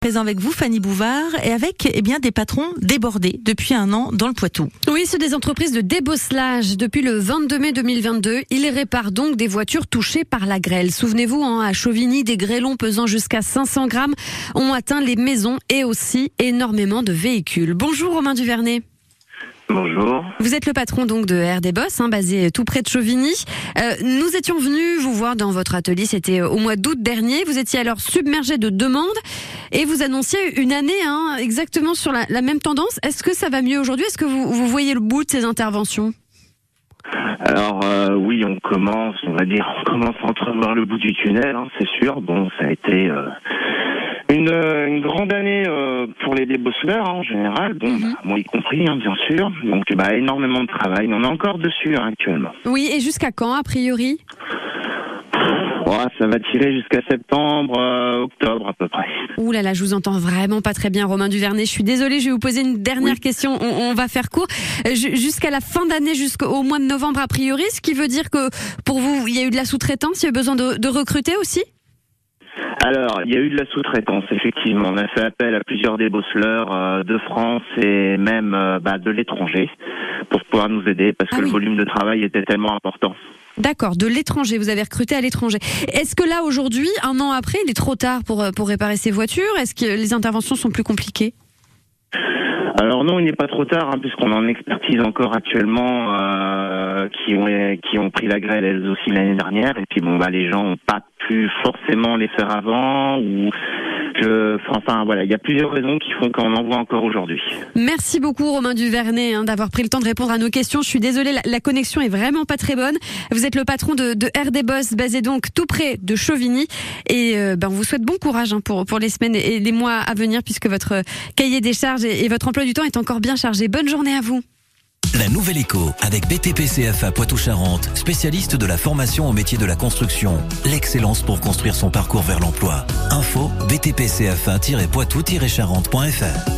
Présent avec vous, Fanny Bouvard, et avec eh bien des patrons débordés depuis un an dans le Poitou. Oui, c'est des entreprises de débosselage. Depuis le 22 mai 2022, ils réparent donc des voitures touchées par la grêle. Souvenez-vous, hein, à Chauvigny, des grêlons pesant jusqu'à 500 grammes ont atteint les maisons et aussi énormément de véhicules. Bonjour Romain Duvernay. Bonjour. Vous êtes le patron donc de RD Boss, hein, basé tout près de Chauvigny. Euh, nous étions venus vous voir dans votre atelier, c'était au mois d'août dernier. Vous étiez alors submergé de demandes et vous annonciez une année hein, exactement sur la, la, même tendance. Est-ce que ça va mieux aujourd'hui? Est-ce que vous, vous, voyez le bout de ces interventions? Alors euh, oui, on commence, on va dire, on commence à entrevoir le bout du tunnel, hein, c'est sûr. Bon, ça a été euh, une, une, grande année euh, pour les débosseleurs hein, en général, bon, Mhm. bah, moi y compris, hein, bien sûr. Donc bah, énormément de travail, on est encore dessus hein, actuellement. Oui, et jusqu'à quand a priori? Oh, ça va tirer jusqu'à septembre, euh, octobre à peu près. Ouh là là, je vous entends vraiment pas très bien, Romain Duvernay. Je suis désolée, je vais vous poser une dernière Oui. question. On, on va faire court. Euh, ju- Jusqu'à la fin d'année, jusqu'au mois de novembre a priori, ce qui veut dire que pour vous, il y a eu de la sous-traitance, il y a eu besoin de, de recruter aussi? Alors, il y a eu de la sous-traitance, effectivement. On a fait appel à plusieurs débosseleurs euh, de France et même euh, bah, de l'étranger pour pouvoir nous aider parce Ah que oui. le volume de travail était tellement important. D'accord, de l'étranger, vous avez recruté à l'étranger. Est-ce que là, aujourd'hui, un an après, il est trop tard pour, euh, pour réparer ces voitures? Est-ce que les interventions sont plus compliquées? Alors non, il n'est pas trop tard hein, puisqu'on en expertise encore actuellement euh, qui ont qui ont pris la grêle elles aussi l'année dernière. Et puis bon bah les gens n'ont pas pu forcément les faire avant ou enfin voilà il y a plusieurs raisons qui font qu'on en voit encore aujourd'hui. Merci beaucoup Romain Duvernay hein, d'avoir pris le temps de répondre à nos questions. Je suis désolée, la, la connexion est vraiment pas très bonne. Vous êtes le patron de, de RD Boss, basé donc tout près de Chauvigny. Et euh, ben, on vous souhaite bon courage hein, pour, pour les semaines et les mois à venir, puisque votre cahier des charges et, et votre emploi du temps est encore bien chargé. Bonne journée à vous. La nouvelle écho avec BTP CFA Poitou-Charentes, spécialiste de la formation au métier de la construction. L'excellence pour construire son parcours vers l'emploi. Info btpcfa-poitou-charentes.fr